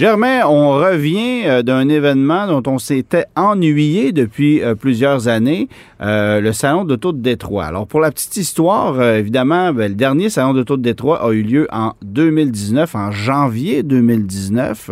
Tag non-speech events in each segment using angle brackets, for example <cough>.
Germain, on revient euh, d'un événement dont on s'était ennuyé depuis euh, plusieurs années, euh, le Salon d'auto de Détroit. Alors, pour la petite histoire, évidemment, ben, le dernier Salon d'auto de Détroit a eu lieu en 2019, en janvier 2019.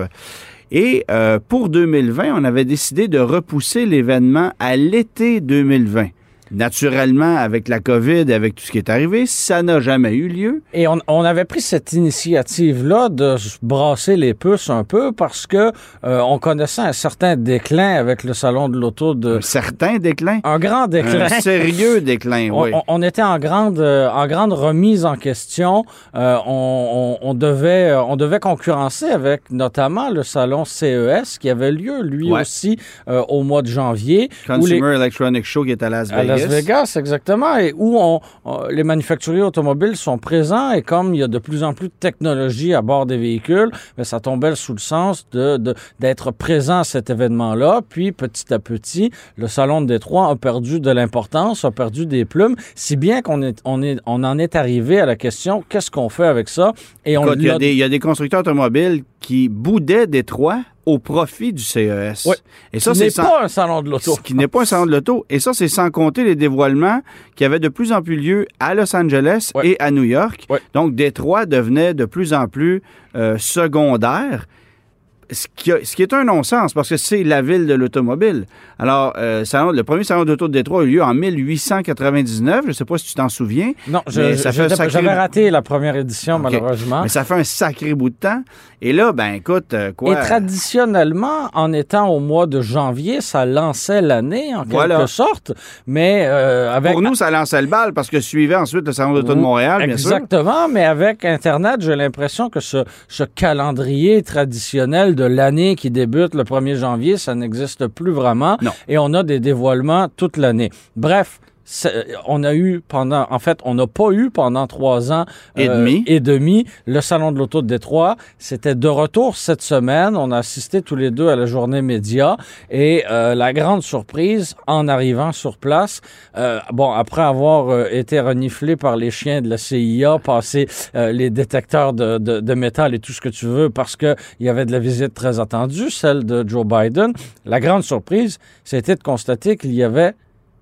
Et pour 2020, on avait décidé de repousser l'événement à l'été 2020. Naturellement, avec la COVID, avec tout ce qui est arrivé, ça n'a jamais eu lieu. Et on, avait pris cette initiative-là de brasser les puces un peu parce que euh, on connaissait un certain déclin avec le salon de l'auto de. Un certain déclin? Un grand déclin. Un <laughs> sérieux déclin, <laughs> oui. On, était en grande, euh, en grande remise en question. Euh, on, devait, on devait concurrencer avec notamment le salon CES qui avait lieu lui aussi au mois de janvier. Consumer Electronic Show qui est à Las Vegas. Las Vegas, exactement, et où on, les manufacturiers automobiles sont présents et comme il y a de plus en plus de technologie à bord des véhicules, mais ça tombait sous le sens de, d'être présent à cet événement-là. Puis petit à petit, le salon de Détroit a perdu de l'importance, a perdu des plumes, si bien qu'on est, on est, on en est arrivé à la question qu'est-ce qu'on fait avec ça? Et on il, y a des, il y a des constructeurs automobiles qui boudaient Détroit au profit du CES. Oui. Et ça, c'est pas un salon de l'auto. Qui n'est pas un salon de l'auto. Et ça, c'est sans compter les dévoilements qui avaient de plus en plus lieu à Los Angeles et à New York. Donc, Détroit devenait de plus en plus euh, secondaire ce qui, est un non-sens parce que c'est la ville de l'automobile. Alors, euh, le premier salon d'auto de Détroit a eu lieu en 1899. Je ne sais pas si tu t'en souviens. Non, j'avais raté la première édition, malheureusement. Mais ça fait un sacré bout de temps. Et là, ben écoute, euh, quoi? Et traditionnellement, en étant au mois de janvier, ça lançait l'année, en quelque sorte. Mais euh, avec. Pour nous, ça lançait le bal parce que suivait ensuite le salon d'auto de Montréal, bien sûr. Exactement, mais avec Internet, j'ai l'impression que ce, ce calendrier traditionnel de l'année qui débute le 1er janvier, ça n'existe plus vraiment. Et on a des dévoilements toute l'année. Bref, on a eu pendant, en fait, on n'a pas eu pendant trois ans et, euh, demi. et demi le Salon de l'Auto de Détroit. C'était de retour cette semaine. On a assisté tous les deux à la journée média et euh, la grande surprise en arrivant sur place, euh, bon, après avoir été reniflé par les chiens de la CIA, passé les détecteurs de, de, de, métal et tout ce que tu veux parce que il y avait de la visite très attendue, celle de Joe Biden. La grande surprise, c'était de constater qu'il y avait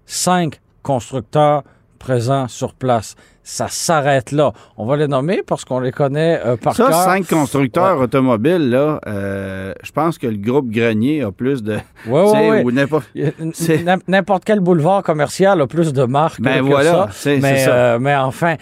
cinq constructeurs présents sur place ça s'arrête là. On va les nommer parce qu'on les connaît euh, par ça, cinq constructeurs automobiles, là, euh, je pense que le groupe Grenier a plus de... Oui, oui, N'importe quel boulevard commercial a plus de marques ben que voilà, ça. Mais, ça. Euh, mais enfin,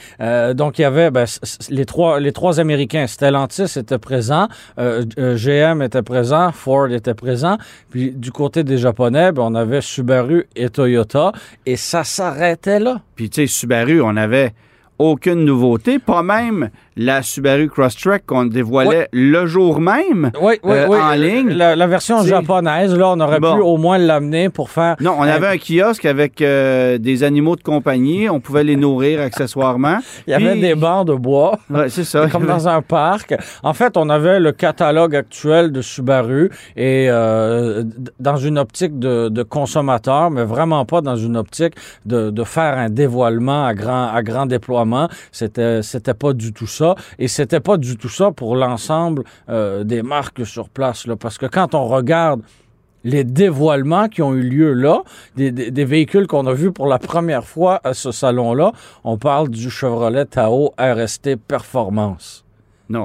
donc il y avait ben, les, trois, les trois Américains. Stellantis était présent, GM était présent, Ford était présent. Puis du côté des Japonais, ben, on avait Subaru et Toyota. Et ça s'arrêtait là. Puis tu sais, Subaru, on avait aucune nouveauté, pas même la Subaru Crosstrek qu'on dévoilait le jour même euh, en ligne. La, version japonaise, là, on aurait pu au moins l'amener pour faire... Non, on avait un kiosque avec euh, des animaux de compagnie. On pouvait les nourrir <laughs> accessoirement. Il y avait des bancs de bois. c'est ça. <laughs> Comme dans un parc. En fait, on avait le catalogue actuel de Subaru et euh, dans une optique de, consommateur, mais vraiment pas dans une optique de, de faire un dévoilement à grand, à grand déploiement. C'était, c'était pas du tout ça. Et c'était pas du tout ça pour l'ensemble euh, des marques sur place. Là, parce que quand on regarde les dévoilements qui ont eu lieu là, des, des véhicules qu'on a vus pour la première fois à ce salon-là, on parle du Chevrolet Tahoe RST Performance. Non,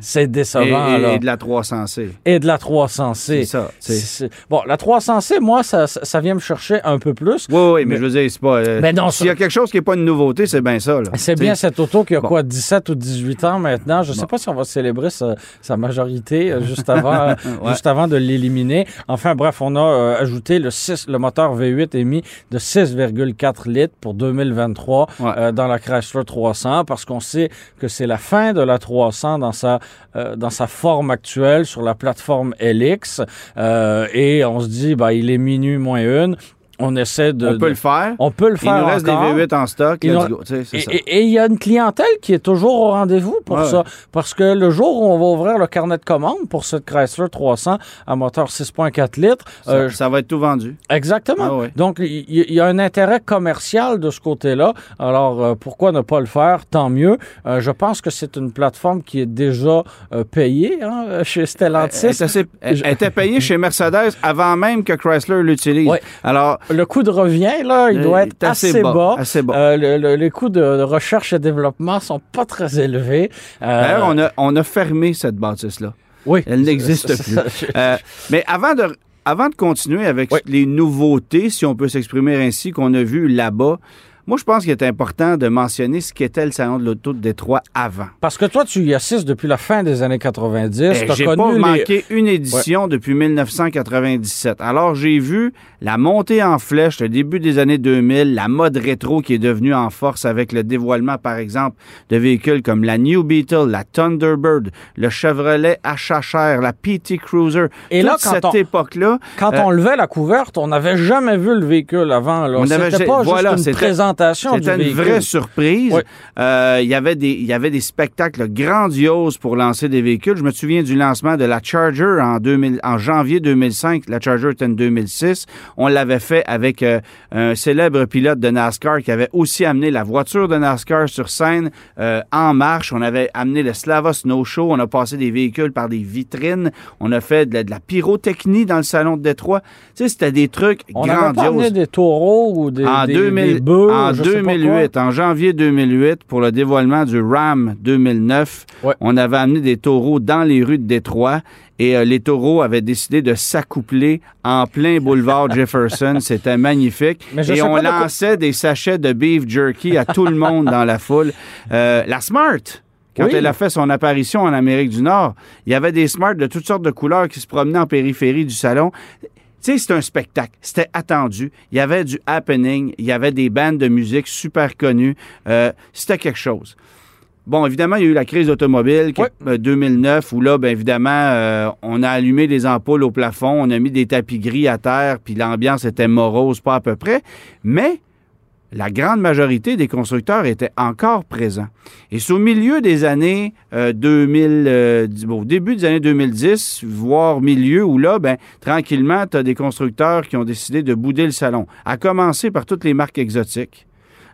c'est décevant. Et, et, de la 300C. Et de la 300C. C'est ça. Bon, la 300C, moi, ça, ça, vient me chercher un peu plus. Oui, oui, mais, je veux dire, c'est pas. Euh, mais s'il y a quelque chose qui n'est pas une nouveauté, c'est bien ça. C'est bien cette auto qui a quoi, 17 ou 18 ans maintenant. Je ne sais pas si on va célébrer sa, majorité euh, juste avant, <laughs> juste avant de l'éliminer. Enfin, bref, on a euh, ajouté le 6, le moteur V8 émis de 6,4 litres pour 2023 dans la Chrysler 300 parce qu'on sait que c'est la fin de la 300 dans sa, euh, dans sa forme actuelle sur la plateforme LX. Euh, et on se dit, bah, il est minuit moins une on essaie de... On peut le faire. on peut le Il faire nous reste encore. des V8 en stock. Il nous- go. Et ça. et- et il y a une clientèle qui est toujours au rendez-vous pour Ouais, ça. ouais. Parce que le jour où on va ouvrir le carnet de commande pour cette Chrysler 300 à moteur 6.4 litres, Ça, euh, ça va être tout vendu. Exactement. Ah ouais. Donc, il y, il y a un intérêt commercial de ce côté-là. Alors, euh, pourquoi ne pas le faire? Tant mieux. Euh, je pense que c'est une plateforme qui est déjà payée hein, <laughs> chez Stellantis. Elle, était assez- elle- elle était payée chez Mercedes avant même que Chrysler l'utilise. Alors, Le coût de revient, là, il Euh, doit il être assez assez, bas, bas. assez bas. Euh, le- le- les coûts de, recherche et développement sont pas très élevés. Euh, d'ailleurs, on a, on a fermé cette bâtisse-là. oui. Elle n'existe plus. Euh, mais avant de, avant de continuer avec Oui. les nouveautés, si on peut s'exprimer ainsi, qu'on a vues là-bas, moi, je pense qu'il est important de mentionner ce qu'était le Salon de l'Auto de Détroit avant. Parce que toi, tu y assistes depuis la fin des années 90. Eh, J'ai pas les- manqué une édition depuis 1997. Alors, j'ai vu la montée en flèche, le début des années 2000, la mode rétro qui est devenue en force avec le dévoilement, par exemple, de véhicules comme la New Beetle, la Thunderbird, le Chevrolet HHR, la PT Cruiser. Et Toute là, quand cette on- époque-là, Quand Euh, on levait la couverte, on n'avait jamais vu le véhicule avant. là. On avait C'était ja- pas voilà, juste une c'était- présentation du C'était une vraie surprise. Oui. Euh, Il y avait des- il y avait des spectacles grandioses pour lancer des véhicules. Je me souviens du lancement de la Charger en, 2000 en janvier 2005. La Charger était en 2006. On l'avait fait avec euh, un célèbre pilote de NASCAR qui avait aussi amené la voiture de NASCAR sur scène euh, en marche. On avait amené le Slava Snow Show. On a passé des véhicules par des vitrines. On a fait de la, de la pyrotechnie dans le salon de Détroit. Tu sais, c'était des trucs On grandioses amené des taureaux ou des, en, des, 2000 des bœufs, en pas 2008, en janvier 2008, pour le dévoilement du RAM 2009, Ouais. on avait amené des taureaux dans les rues de Détroit et euh, les taureaux avaient décidé de s'accoupler en plein boulevard <laughs> Jefferson. C'était magnifique. Et on de lançait des sachets de beef jerky à tout le monde dans la foule. Euh, la Smart. Quand Oui. elle a fait son apparition en Amérique du Nord, il y avait des Smart de toutes sortes de couleurs qui se promenaient en périphérie du salon. Tu sais, c'était un spectacle. C'était attendu. Il y avait du happening. Il y avait des bandes de musique super connues. Euh, c'était quelque chose. Bon, évidemment, il y a eu la crise automobile qui- Ouais. euh, 2009 où là, bien évidemment, euh, on a allumé des ampoules au plafond, on a mis des tapis gris à terre, puis l'ambiance était morose, pas à peu près. Mais la grande majorité des constructeurs étaient encore présents. Et c'est au milieu des années euh, 2000, euh, bon, au début des années 2010, voire milieu, où là, ben, tranquillement, tu as des constructeurs qui ont décidé de bouder le salon. À commencer par toutes les marques exotiques.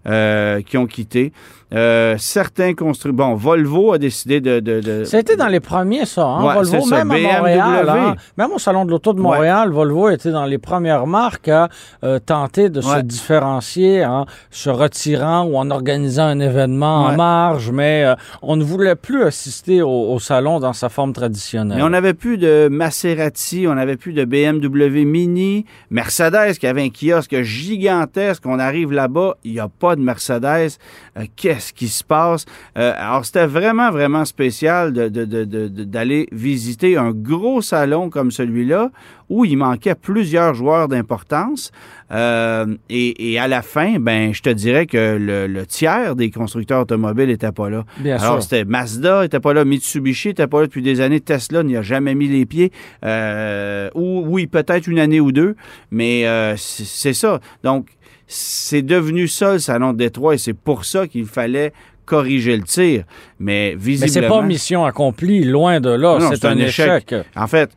Euh, qui ont quitté. Euh, certains constructeurs... Bon, Volvo a décidé de... de, de- C'était dans les premiers, ça. Hein? Ouais, Volvo, ça. même à. Montréal, hein, même au Salon de l'Auto de Ouais. Montréal, Volvo était dans les premières marques à euh, tenter de se Ouais. différencier en se retirant ou en organisant un événement en Ouais. marge, mais euh, on ne voulait plus assister au, au salon dans sa forme traditionnelle. Mais on n'avait plus de Maserati, on n'avait plus de BMW Mini, Mercedes qui avait un kiosque gigantesque. On arrive là-bas, il n'y a pas de Mercedes. Euh, Qu'est-ce qui se passe? Euh, alors, c'était vraiment, vraiment spécial de- de- de- de- de- d'aller visiter un gros salon comme celui-là où il manquait plusieurs joueurs d'importance. Euh, et, et à la fin, ben, je te dirais que le, le tiers des constructeurs automobiles n'était pas là. Bien Alors, c'était Mazda, n'était pas là, Mitsubishi n'était pas là depuis des années, Tesla n'y a jamais mis les pieds. Euh, ou oui, peut-être une année ou deux, mais euh, c'est ça. Donc, c'est devenu ça le salon de Détroit et c'est pour ça qu'il fallait corriger le tir. Mais Mais visiblement... c'est pas mission accomplie, loin de là. C'est un, échec. En fait,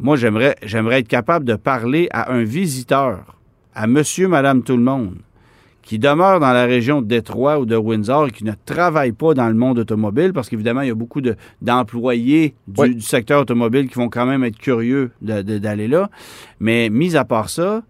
moi, j'aimerais, j'aimerais être capable de parler à un visiteur, à monsieur, madame, tout le monde, qui demeure dans la région de Détroit ou de Windsor et qui ne travaille pas dans le monde automobile, parce qu'évidemment, il y a beaucoup de, d'employés du, Oui. du secteur automobile qui vont quand même être curieux de- de- d'aller là. Mais mis à part ça,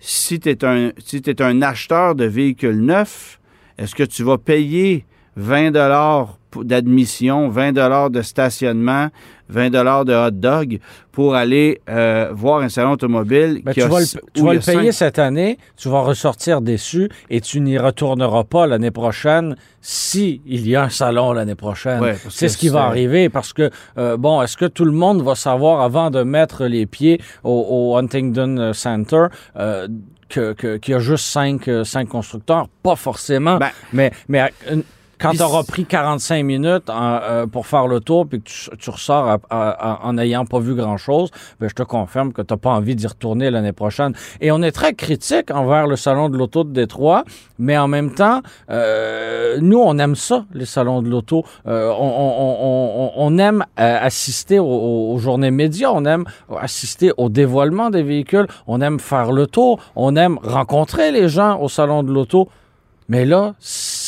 si tu es un, si t'es un acheteur de véhicules neufs, est-ce que tu vas payer 20 dollars d'admission, 20 dollars de stationnement, 20 dollars de hot dog pour aller euh, voir un salon automobile Ben, qui tu a vas le, tu vas le payer cette année, tu vas ressortir déçu et tu n'y retourneras pas l'année prochaine si il y a un salon l'année prochaine. Ouais, c'est ce qui va arriver parce que, euh, bon, est-ce que tout le monde va savoir avant de mettre les pieds au, au Huntington Center euh, que- qu'il y a juste cinq, cinq constructeurs? Pas forcément, Ben- mais, mais une- Quand tu auras pris 45 minutes en, euh, pour faire le tour puis que tu, tu ressors à- à- à- en n'ayant pas vu grand-chose, ben, je te confirme que tu n'as pas envie d'y retourner l'année prochaine. Et on est très critique envers le Salon de l'Auto de Détroit, mais en même temps, euh, nous, on aime ça, les salons de l'auto. Euh, on, on- on- on- on aime assister aux, aux- aux journées médias, on aime assister au dévoilement des véhicules, on aime faire le tour, on aime rencontrer les gens au salon de l'auto. Mais là,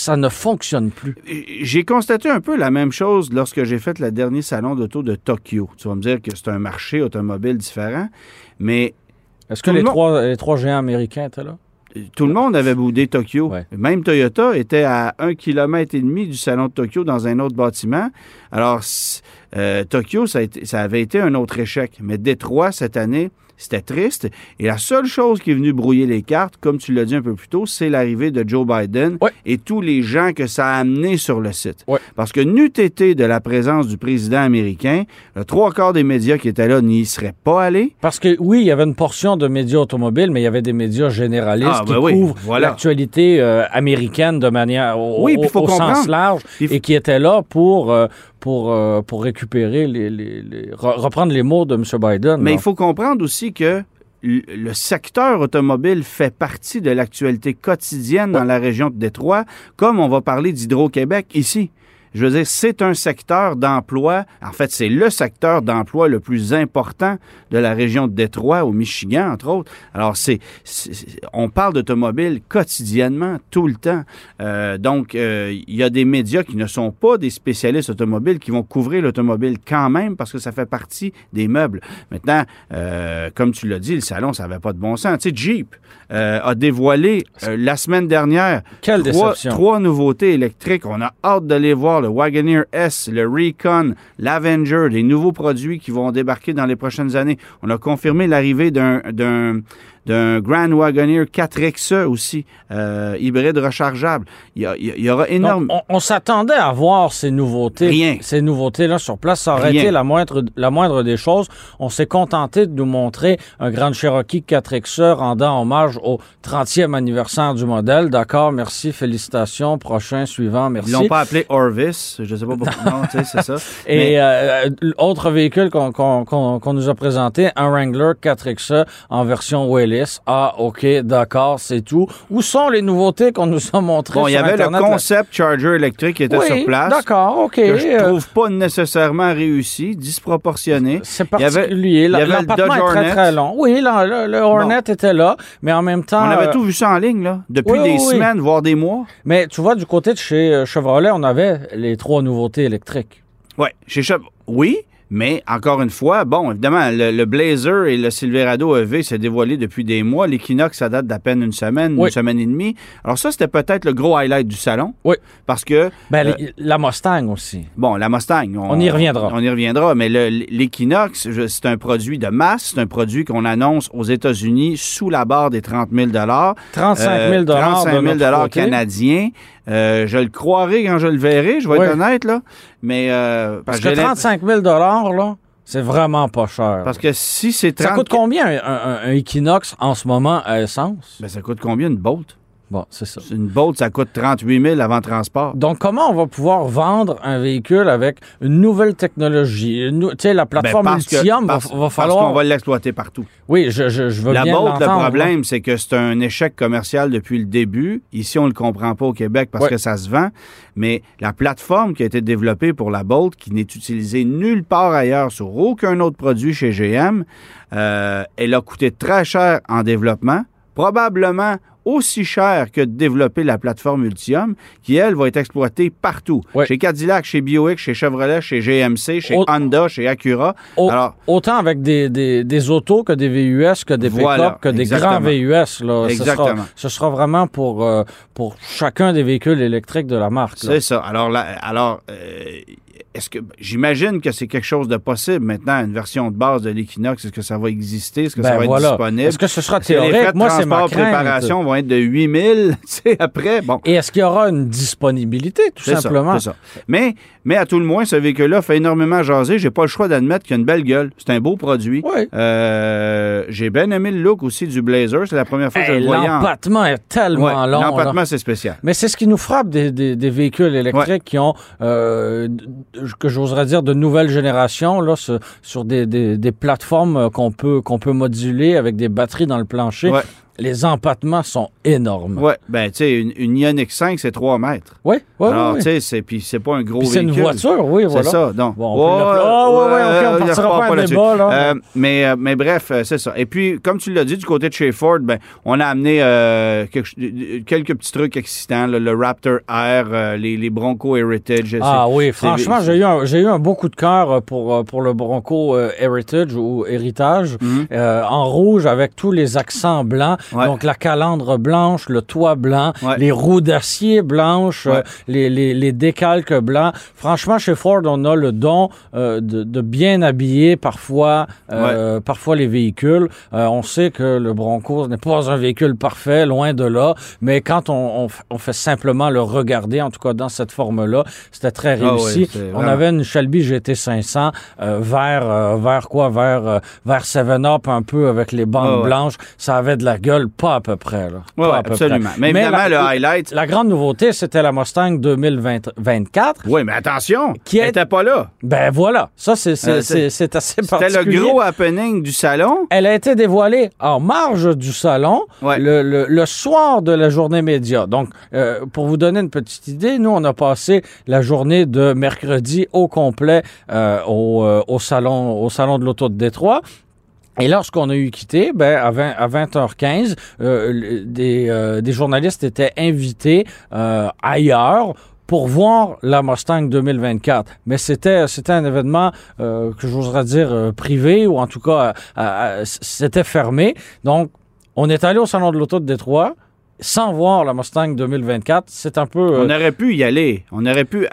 ça ne fonctionne plus. J'ai constaté un peu la même chose lorsque j'ai fait le dernier salon d'auto de Tokyo. Tu vas me dire que c'est un marché automobile différent, mais Est-ce que les monde- trois, les trois géants américains étaient là? tout le monde avait boudé Tokyo. Ouais. Même Toyota était à un kilomètre et demi du salon de Tokyo dans un autre bâtiment. Alors, euh, Tokyo, ça, a été- ça avait été un autre échec. Mais Détroit, cette année, c'était triste. Et la seule chose qui est venue brouiller les cartes, comme tu l'as dit un peu plus tôt, c'est l'arrivée de Joe Biden Ouais. et tous les gens que ça a amené sur le site. Ouais. Parce que n'eût été de la présence du président américain, le trois quarts des médias qui étaient là n'y seraient pas allés. Parce que oui, il y avait une portion de médias automobiles, mais il y avait des médias généralistes Ah, qui ben oui, couvrent voilà. l'actualité euh, américaine de manière au, Oui, puis au- faut au sens large Puis et qui étaient là pour, euh, pour, euh, pour récupérer les, les- les- re- reprendre les mots de M. Biden. Mais il faut comprendre aussi que le secteur automobile fait partie de l'actualité quotidienne dans la région de Détroit, comme on va parler d'Hydro-Québec ici. Je veux dire, c'est un secteur d'emploi. En fait, c'est le secteur d'emploi le plus important de la région de Détroit, au Michigan, entre autres. Alors, c'est, on parle d'automobile quotidiennement, tout le temps. Euh, donc, euh, il y a des médias qui ne sont pas des spécialistes automobiles qui vont couvrir l'automobile quand même parce que ça fait partie des meubles. Maintenant, euh, comme tu l'as dit, le salon, ça n'avait pas de bon sens. Tu sais, Jeep a dévoilé la semaine dernière Quelle trois, déception. trois nouveautés électriques. On a hâte de les voir. Le Wagoneer S, le Recon, l'Avenger, les nouveaux produits qui vont débarquer dans les prochaines années. On a confirmé l'arrivée d'un d'un Grand Wagoneer 4XE aussi, euh, hybride rechargeable. Il y, a- il aura Donc, énorme... on, on s'attendait à voir ces nouveautés. Rien. Ces nouveautés-là sur place. Ça aurait Rien. été la moindre, la moindre des choses. On s'est contenté de nous montrer un Grand Cherokee 4XE rendant hommage au 30e anniversaire du modèle. D'accord, merci, félicitations. Prochain, suivant, merci. Ils l'ont pas appelé Orvis, je sais pas pourquoi. <laughs> non, tu sais, c'est ça. Et Mais- euh, l'autre véhicule qu'on nous a présenté, un Wrangler 4XE en version Ah, OK, d'accord, c'est tout. Où sont les nouveautés qu'on nous a montrées Bon, il y avait Internet? le concept charger électrique qui était oui, sur place. d'accord, OK. que je euh, trouve pas nécessairement réussi, disproportionné. C'est Il y avait- particulier. il y avait le Dodge très, Hornet. très long. Oui, là, le, le Hornet était là, mais en même temps... On avait euh, tout vu ça en ligne, là, depuis oui, des oui, semaines, voire des mois. Mais tu vois, du côté de chez euh, Chevrolet, on avait les trois nouveautés électriques. Oui, chez Chev- Oui, mais encore une fois, bon, évidemment, le, le Blazer et le Silverado EV s'est dévoilé depuis des mois. L'Equinox, ça date d'à peine une semaine, Oui. une semaine et demie. Alors ça, c'était peut-être le gros highlight du salon. Oui. Parce que, Ben, Euh, la Mustang aussi. bon, la Mustang... On y reviendra. On y reviendra, mais le- l'Equinox, c'est un produit de masse. C'est un produit qu'on annonce aux États-Unis sous la barre des 30 000 35 000 euh, 35 000 de canadiens. Euh, je le croirai quand je le verrai, je vais Oui. être honnête, là. Mais, euh, Parce que l'imp- 35 000 là, c'est vraiment pas cher. Parce que si c'est 30... Ça coûte combien un, un- un Equinox en ce moment à essence? Ben, ça coûte combien une Bolt? Bon, c'est ça. Une Bolt, ça coûte 38 000 avant transport. Donc, comment on va pouvoir vendre un véhicule avec une nouvelle technologie? Tu sais, la Ben, plateforme parce que- Ultium va, parce- va parce falloir... qu'on va l'exploiter partout. Oui, je, je, je veux La bien Bolt, le l'entendre, problème, c'est que c'est un échec commercial depuis le début. Ici, on ne le comprend pas au Québec parce que ça se vend. Mais la plateforme qui a été développée pour la Bolt, qui n'est utilisée nulle part ailleurs sur aucun autre produit chez GM, euh, elle a coûté très cher en développement, probablement aussi cher que de développer la plateforme Ultium, qui, elle, va être exploitée partout. Chez Cadillac, chez Buick, chez Chevrolet, chez GMC, chez Au- Honda, chez Acura. Au- Alors, Autant avec des, des, des autos que des VUS, que des Voilà, que des grands VUS. Là. Ce, sera, Exactement. ce sera vraiment pour, euh, pour chacun des véhicules électriques de la marque. C'est ça. Alors, là, alors euh, est-ce que j'imagine que c'est quelque chose de possible maintenant, une version de base de l'Equinox, est-ce que ça va exister, est-ce que ça Ben va voilà. être disponible? Est-ce que ce sera les frais théorique? de Moi, c'est ma crainte. préparation vont être de 8000, <laughs> tu sais, après, bon. Et est-ce qu'il y aura une disponibilité, tout ça, simplement? c'est ça. Mais, mais à tout le moins, ce véhicule-là fait énormément jaser. J'ai pas le choix d'admettre qu'il a une belle gueule. C'est un beau produit. Oui. Euh, J'ai bien aimé le look aussi du Blazer. C'est la première fois que je le voyais en... L'empattement est tellement Ouais, long. L'empattement, c'est spécial. Mais c'est ce qui nous frappe des, des- des véhicules électriques qui ont, euh, que j'oserais dire, de nouvelle génération, là, ce- sur des, des- des plateformes euh, qu'on peut, qu'on peut moduler avec des batteries dans le plancher. Ouais. Les empattements sont énormes. Ouais, ben, tu sais, une, une Ioniq 5, c'est 3 mètres. Oui, oui, Alors, oui. tu sais, c'est- puis c'est pas un gros Puis c'est une véhicule. voiture, oui, C'est voilà. ça, donc. Bon, on peut l'appeler- Ah, ouais, ouais, ok, on partira repart pas un débat, là. Euh, mais, euh, mais bref, euh, c'est ça. Et puis, comme tu l'as dit, du côté de chez Ford, ben, on a amené euh, quelque- quelques petits trucs excitants, là, le Raptor R, les, les Bronco Heritage. Ah c'est- oui, c'est- franchement, j'ai eu, un, j'ai eu un beau coup de cœur pour, pour le Bronco Heritage ou Héritage Mhm. en rouge avec tous les accents blancs. Ouais. Donc la calandre blanche, le toit blanc, Ouais. les roues d'acier blanches, Ouais. euh, les, les, les décalques blancs. Franchement, chez Ford, on a le don euh, de, de bien habiller parfois, euh, parfois les véhicules. On sait que le Bronco n'est pas un véhicule parfait, loin de là, mais quand on, on, f- on fait simplement le regarder, en tout cas dans cette forme-là, c'était très Ah réussi. on avait une Shelby GT500 euh, vers, vers quoi? Vers, vers 7-Up un peu avec les bandes Ah blanches. Ça avait de la gueule, pas à peu près. Là. Ouais, absolument. près. Mais évidemment, la, le highlight. la grande nouveauté, c'était la Mustang 2024. Oui, mais attention, Qui est- n'était pas là. Ben voilà, ça c'est Euh, assez C'était particulier. le gros happening du salon. Elle a été dévoilée en marge du salon Ouais. le, le- le soir de la journée média. Donc, euh, pour vous donner une petite idée, nous, on a passé la journée de mercredi au complet euh, au, euh, au, salon, au salon de l'auto de Détroit. Et lorsqu'on a eu quitté, ben, à, 20, à 20h15, euh, euh, des journalistes étaient invités euh, ailleurs pour voir la Mustang 2024. Mais c'était c'était un événement que j'oserais dire privé ou en tout cas c'était fermé. Donc on est allé au salon de l'auto de Détroit sans voir la Mustang 2024. C'est un peu On aurait pu y aller. On aurait pu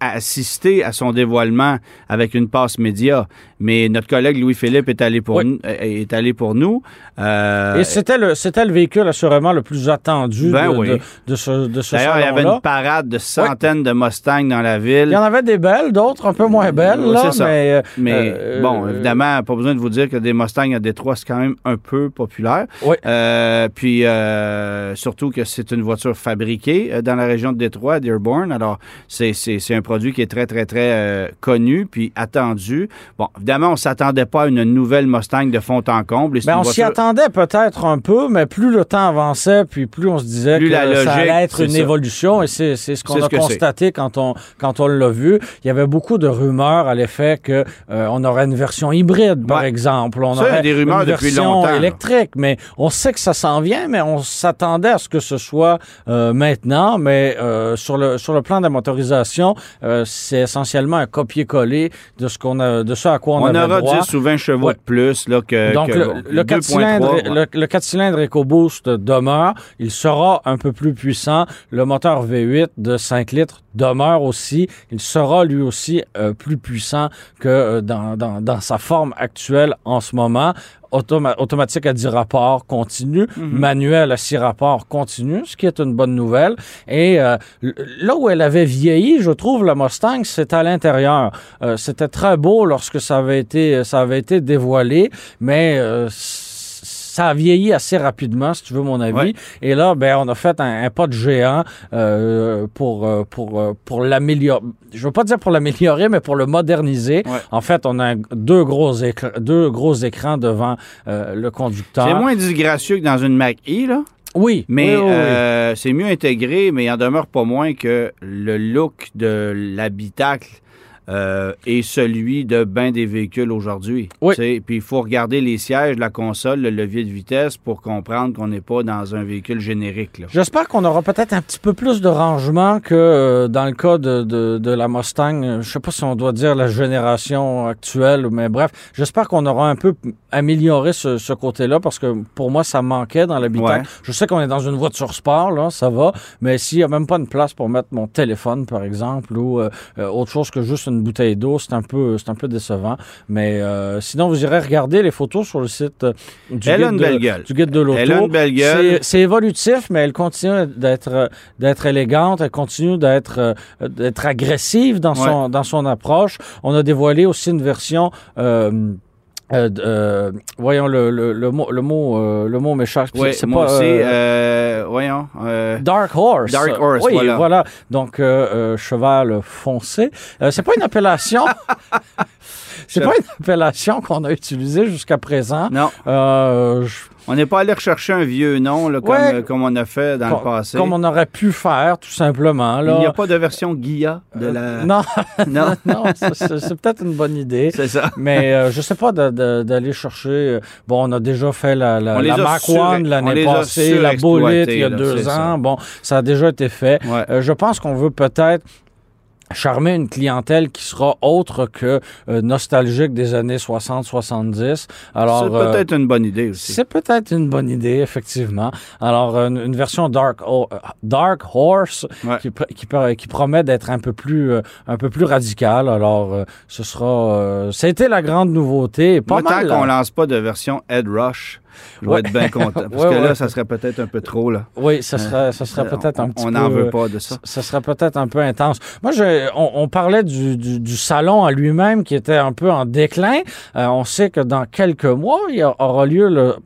assister à son dévoilement avec une passe média. Mais notre collègue Louis-Philippe est allé pour Oui. nous. Est allé pour nous. Euh, et c'était le c'était le véhicule assurément le plus attendu Ben de, oui. de, de ce de ce D'ailleurs, il y avait une parade de centaines de Mustangs dans la ville. Il y en avait des belles, d'autres un peu moins belles, Ouais, là, c'est ça. mais... euh, Mais euh, bon, euh, évidemment, pas besoin de vous dire que des Mustangs à Détroit, c'est quand même un peu populaire. Oui. Euh, puis euh, surtout que c'est une voiture fabriquée euh, dans la région de Détroit, à Dearborn. Alors, c'est, c'est, c'est un produit qui est très, très, très euh, connu puis attendu. Bon, évidemment, on s'attendait pas à une nouvelle Mustang de fond en comble. Ben, on s'y attendait peut-être un peu, mais plus le temps avançait, puis plus on se disait Plus que la ça allait être une ça. évolution, et c'est ce qu'on a ce constaté quand on, quand on l'a vu. Il y avait beaucoup de rumeurs à l'effet que euh, on aurait une version hybride, par Ouais. exemple. On Ça, aurait des rumeurs une depuis version longtemps, électrique, mais on sait que ça s'en vient, mais on s'attendait à ce que ce soit euh, maintenant. Mais euh, sur le sur le plan de la motorisation, euh, c'est essentiellement un copier-coller de ce qu'on a, de ce à quoi on, On aura droit. 10 ou 20 chevaux Ouais. de plus là, que, Donc, que le, le 4 2.3, cylindres, ouais. le, le 4 cylindres EcoBoost demeure. Il sera un peu plus puissant. Le moteur V8 de 5 litres demeure aussi. Il sera lui aussi euh, plus puissant que euh, dans, dans, dans sa forme actuelle en ce moment. Automa- automatique à 10 rapports continue, Mhm. manuel à 6 rapports continue, ce qui est une bonne nouvelle. Et euh, là où elle avait vieilli, je trouve, la Mustang, c'est à l'intérieur. Euh, C'était très beau lorsque ça avait été, ça avait été dévoilé, mais euh, ça a vieilli assez rapidement, si tu veux mon avis. Ouais. Et là, ben, on a fait un, un pas de géant euh, pour euh, pour euh, pour l'améliorer. Je veux pas dire pour l'améliorer, mais pour le moderniser. Ouais. En fait, on a deux gros écrans, deux gros écrans devant euh, le conducteur. C'est moins disgracieux que dans une Mac-E, là? Oui, Mais oui, oui, oui. c'est mieux intégré, mais il en demeure pas moins que le look de l'habitacle euh, est celui de bien des véhicules aujourd'hui. Oui. Puis il faut regarder les sièges, la console, le levier de vitesse pour comprendre qu'on n'est pas dans un véhicule générique. J'espère qu'on aura peut-être un petit peu plus de rangement que euh, dans le cas de, de, de la Mustang. Euh, Je sais pas si on doit dire la génération actuelle, mais bref, j'espère qu'on aura un peu amélioré ce, ce côté-là parce que pour moi, ça manquait dans l'habitacle. Ouais. Je sais qu'on est dans une voiture sport, là, ça va, mais s'il y a même pas une place pour mettre mon téléphone, par exemple, ou euh, autre chose que juste une une bouteille d'eau. C'est un peu, c'est un peu décevant. Mais euh, sinon, vous irez regarder les photos sur le site euh, du, Elle guide, une de, belle gueule. du guide de l'auto. C'est évolutif, mais elle continue d'être euh, d'être élégante. Elle continue d'être euh, d'être agressive dans son dans son approche. On a dévoilé aussi une version. euh, euh, euh, voyons le, le, le mot le mot euh, le mot m'échappe. Oui, C'est pas, aussi. euh, euh, voyons. euh, Dark Horse. Dark Horse, oui, voilà. Donc, euh, euh, cheval foncé. Euh, c'est pas une appellation. <laughs> c'est pas une appellation qu'on a utilisée jusqu'à présent. non, Euh, je- on n'est pas allé rechercher un vieux nom là, comme, Ouais. euh, comme on a fait dans com- le passé. comme on aurait pu faire, tout simplement. Là. Il n'y a pas de version Guilla de la. Euh, <laughs> Non, <laughs> non. <laughs> non, c'est- peut-être une bonne idée. c'est ça. Mais euh, je sais pas d'aller chercher. Bon, on a déjà fait la, la, la Mac One on l'année passée, la Bolide il y a deux ans. ça. Bon, ça a déjà été fait. Ouais. Je pense qu'on veut peut-être charmer une clientèle qui sera autre que euh, nostalgique des années 60-70. Alors, c'est euh, peut-être une bonne idée aussi. c'est peut-être une bonne idée, effectivement. Alors, une, une version Dark, euh, Dark Horse Ouais. qui, pr- qui, pr- qui promet d'être un peu plus euh, un peu plus radicale. Alors, euh, ce sera... euh, ça a été la grande nouveauté. Pas Moi, mal, tant qu'on là. lance pas de version Head Rush, je vais Ouais. être bien <laughs> content. Parce Ouais, que là, ça serait peut-être un peu trop. Là. Oui, ça serait, ça serait peut-être on, un petit on peu... n'en veut euh, pas de ça. Ça serait peut-être un peu intense. Moi, je, on, on parlait du, du, du salon à lui-même qui était un peu en déclin. Euh, on sait que dans quelques mois, il y aura lieu le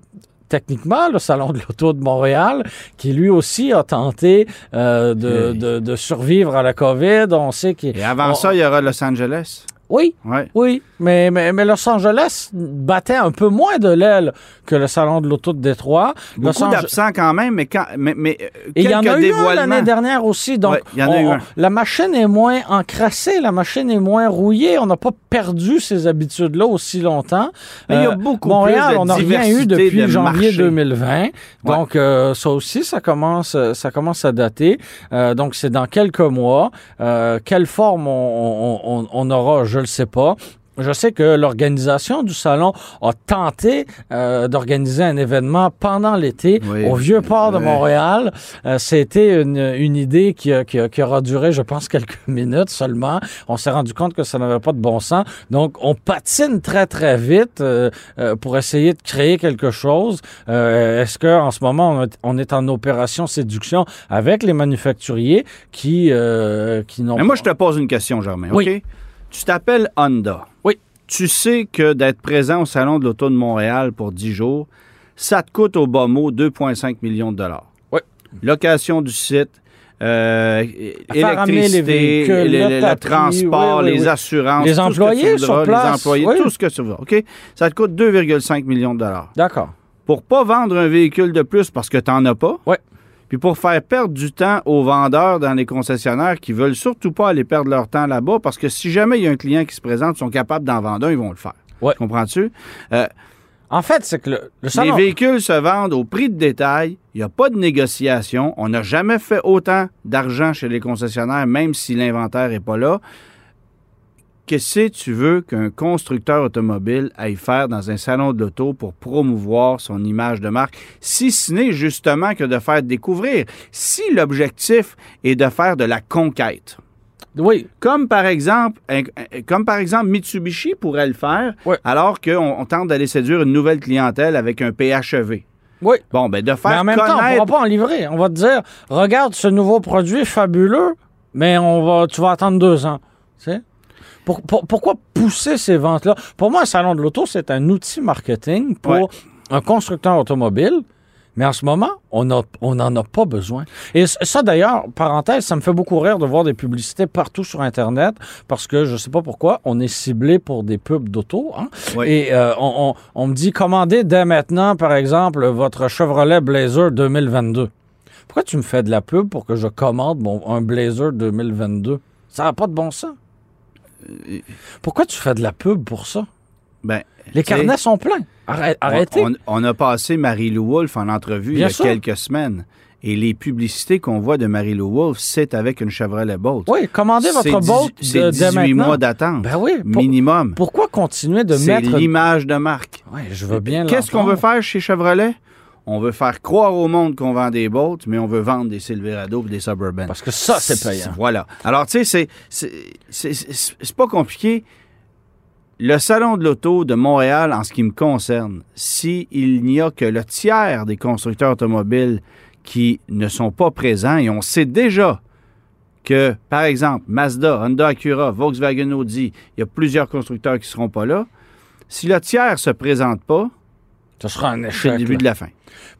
techniquement le salon de l'auto de Montréal qui lui aussi a tenté euh, de, Hey. de, de survivre à la COVID. On sait qu'il Et avant on- ça, il y aura Los Angeles. Oui, Ouais. oui, mais, mais, mais Los Angeles battait un peu moins de l'aile que le salon de l'auto de Détroit. Beaucoup d'absents quand même, mais, quand, mais, mais euh, Et il y en a eu l'année dernière aussi. Donc, Ouais, il y en a eu un. la machine est moins encrassée, la machine est moins rouillée. On n'a pas perdu ces habitudes-là aussi longtemps. Mais il y a Euh, beaucoup Montréal, plus de on n'a rien eu depuis de janvier marché. 2020. Donc, euh, ça aussi, ça commence, euh, ça commence à dater. Euh, donc, c'est dans quelques mois. Euh, quelle forme on, on- aura, je le sais pas. Je sais que l'organisation du salon a tenté euh, d'organiser un événement pendant l'été Oui. au vieux port de. Montréal. Euh, C'était une, une idée qui, qui, a- qui aura duré, je pense, quelques <laughs> minutes seulement. On s'est rendu compte que ça n'avait pas de bon sens. Donc, on patine très, très vite euh, pour essayer de créer quelque chose. Est-ce qu'en ce moment, on est, on est en opération séduction avec les manufacturiers qui, qui n'ont Mais moi, je te pose une question, Germain. Oui. OK? Tu t'appelles Honda. Oui. Tu sais que d'être présent au Salon de l'Auto de Montréal pour 10 jours, ça te coûte au bas mot 2,5 millions de dollars. Oui. Location du site, euh, électricité, véhicules, le, le le tapis, transport, oui, oui, les oui. assurances, Les employés voudras, sur place, les employés, oui. tout ce que tu veux. OK? Ça te coûte 2,5 millions de dollars. D'accord. Pour pas vendre un véhicule de plus parce que tu n'en as pas. Puis pour faire perdre du temps aux vendeurs dans les concessionnaires qui veulent surtout pas aller perdre leur temps là-bas parce que si jamais il y a un client qui se présente, ils sont capables d'en vendre un, ils vont le faire. Ouais. Comprends-tu? Euh, En fait, c'est que le, le les véhicules se vendent au prix de détail. Il n'y a pas de négociation. On n'a jamais fait autant d'argent chez les concessionnaires, même si l'inventaire n'est pas là. Qu'est-ce que tu veux qu'un constructeur automobile aille faire dans un salon de l'auto pour promouvoir son image de marque, si ce n'est justement que de faire découvrir, si l'objectif est de faire de la conquête. Oui, Comme par exemple, comme par exemple Mitsubishi pourrait le faire, alors qu'on on tente d'aller séduire une nouvelle clientèle avec un PHEV. oui. Bon, ben de faire Mais en même temps, on ne pourra pas en livrer. On va te dire, regarde ce nouveau produit fabuleux, mais on va, tu vas attendre deux ans. Tu sais? Pour- pour- pourquoi pousser ces ventes-là? Pour moi, un salon de l'auto, c'est un outil marketing pour Ouais. un constructeur automobile. Mais en ce moment, on n'en on a pas besoin. Et ça, d'ailleurs, parenthèse, ça me fait beaucoup rire de voir des publicités partout sur Internet parce que je sais pas pourquoi, on est ciblé pour des pubs d'auto. Hein? Oui. Et euh, on, on- on me dit, commandez dès maintenant, par exemple, votre Chevrolet Blazer 2022. Pourquoi tu me fais de la pub pour que je commande mon, un Blazer 2022? Ça n'a pas de bon sens. Pourquoi tu fais de la pub pour ça? Ben, Les carnets sont pleins. Arrête- Arrêtez. On, on a passé Marie-Lou Wolfe en entrevue Bien il y a sûr. quelques semaines. Et les publicités qu'on voit de Marie-Lou Wolfe, c'est avec une Chevrolet Bolt. Oui, commandez votre boat de, C'est dès 18 maintenant. mois d'attente. Ben oui. pour- minimum. pourquoi continuer de C'est mettre... l'image de marque. Oui, je veux bien Qu'est-ce qu'on veut faire chez Chevrolet? On veut faire croire au monde qu'on vend des bottes, mais on veut vendre des Silverado et des Suburban. Parce que ça, c'est payant. Voilà. Alors, tu sais, c'est pas compliqué. Le Salon de l'auto de Montréal, en ce qui me concerne, s'il n'y a que le tiers des constructeurs automobiles qui ne sont pas présents, et on sait déjà que, par exemple, Mazda, Honda Acura, Volkswagen Audi, il y a plusieurs constructeurs qui ne seront pas là. Si le tiers ne se présente pas, Ce sera un c'est échec. le début là. de la fin.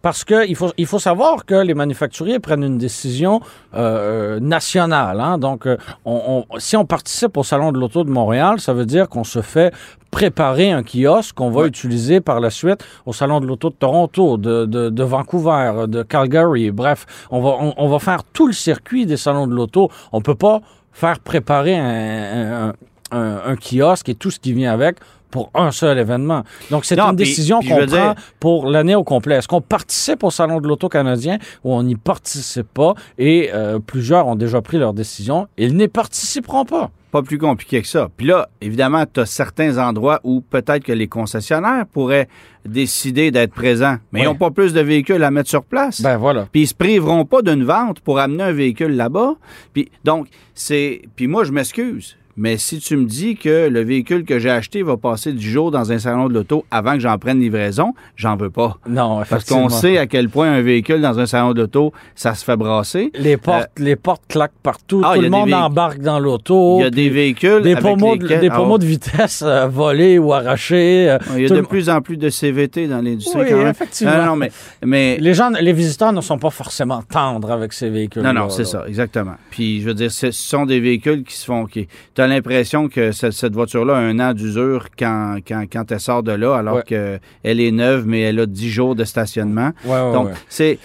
Parce qu'il faut, il faut savoir que les manufacturiers prennent une décision euh, nationale. hein. Donc, euh, on- on- si on participe au Salon de l'Auto de Montréal, ça veut dire qu'on se fait préparer un kiosque qu'on va utiliser par la suite au Salon de l'Auto de Toronto, de, de- de Vancouver, de Calgary. Bref, on va, on, on va faire tout le circuit des Salons de l'Auto. On peut pas faire préparer un, un- un- un kiosque et tout ce qui vient avec pour un seul événement. Donc, c'est une puis- décision qu'on prend dire- pour l'année au complet. Est-ce qu'on participe au Salon de l'Auto canadien ou on n'y participe pas? Et euh, plusieurs ont déjà pris leur décision. Ils n'y participeront pas. Pas plus compliqué que ça. Puis là, évidemment, tu as certains endroits où peut-être que les concessionnaires pourraient décider d'être présents, mais ils n'ont pas plus de véhicules à mettre sur place. Ben voilà. Puis ils se priveront pas d'une vente pour amener un véhicule là-bas. Puis donc c'est puis moi je m'excuse, mais si tu me dis que le véhicule que j'ai acheté va passer du jour dans un salon de l'auto avant que j'en prenne livraison, j'en veux pas. Non, Parce qu'on sait à quel point un véhicule dans un salon de l'auto, ça se fait brasser. Les portes, les portes claquent partout. Euh, ah, Tout le monde embarque dans l'auto. Il y a des véhicules des lesquels- des Ah, de vitesse euh, volés ou arrachés. euh, Il y a de le- plus en plus de CVT dans l'industrie Oui, quand même. effectivement. Non, non, mais, mais Les gens, les visiteurs ne sont pas forcément tendres avec ces véhicules. Non, non, c'est ça, exactement. Puis, je veux dire, ce ce sont des véhicules qui se font. Qui, tu as l'impression que ce- cette voiture-là a un an d'usure quand, quand, quand elle sort de là, alors Ouais. qu'elle est neuve, mais elle a 10 jours de stationnement. Ouais, ouais, Donc, c'est,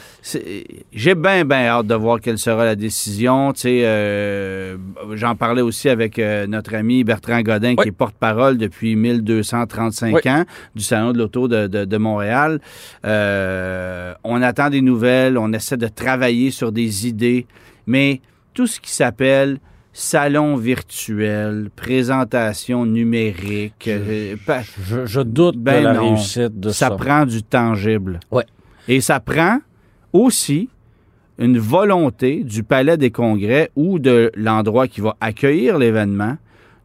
j'ai bien, bien hâte de voir quelle sera la décision. Euh, j'en parlais aussi avec euh, notre ami Bertrand Godin, qui est porte-parole depuis 1235 Oui. ans du Salon de l'Auto de, de- de Montréal. Euh, on attend des nouvelles, on essaie de travailler sur des idées, mais tout ce qui s'appelle salon virtuel, présentation numérique, euh, Je, je doute Ben de la non. réussite de ça. ça prend du tangible. Ouais. Et ça prend aussi une volonté du Palais des Congrès ou de l'endroit qui va accueillir l'événement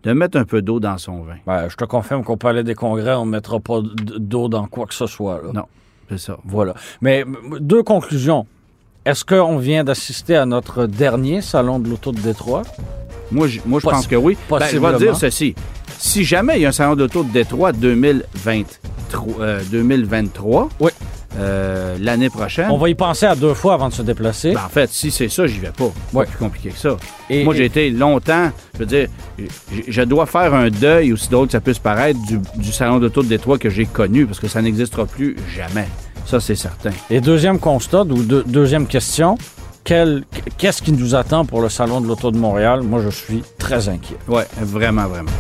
de mettre un peu d'eau dans son vin. Ben, je te confirme qu'au Palais des Congrès, on ne mettra pas d'eau dans quoi que ce soit. là. Non. C'est ça. Voilà. Mais deux conclusions. Est-ce qu'on vient d'assister à notre dernier salon de l'auto de Détroit? Moi, je, moi, je Possi- pense que oui. Ben, je vais dire ceci. Si jamais il y a un salon d'auto de Détroit 2023, euh, 2023 Oui. euh, l'année prochaine, On va y penser à deux fois avant de se déplacer. ben, en fait, si c'est ça, j'y vais pas. C'est Ouais. plus compliqué que ça. Et- Moi, j'ai et- été longtemps, je veux dire, je, je dois faire un deuil, aussi drôle que ça puisse paraître, du, du salon d'auto de Détroit que j'ai connu, parce que ça n'existera plus jamais. Ça, c'est certain. Et deuxième constat, ou deux- deuxième question, qu'est-ce qui nous attend pour le salon de l'auto de Montréal? Moi, je suis très inquiet. Ouais, vraiment, vraiment.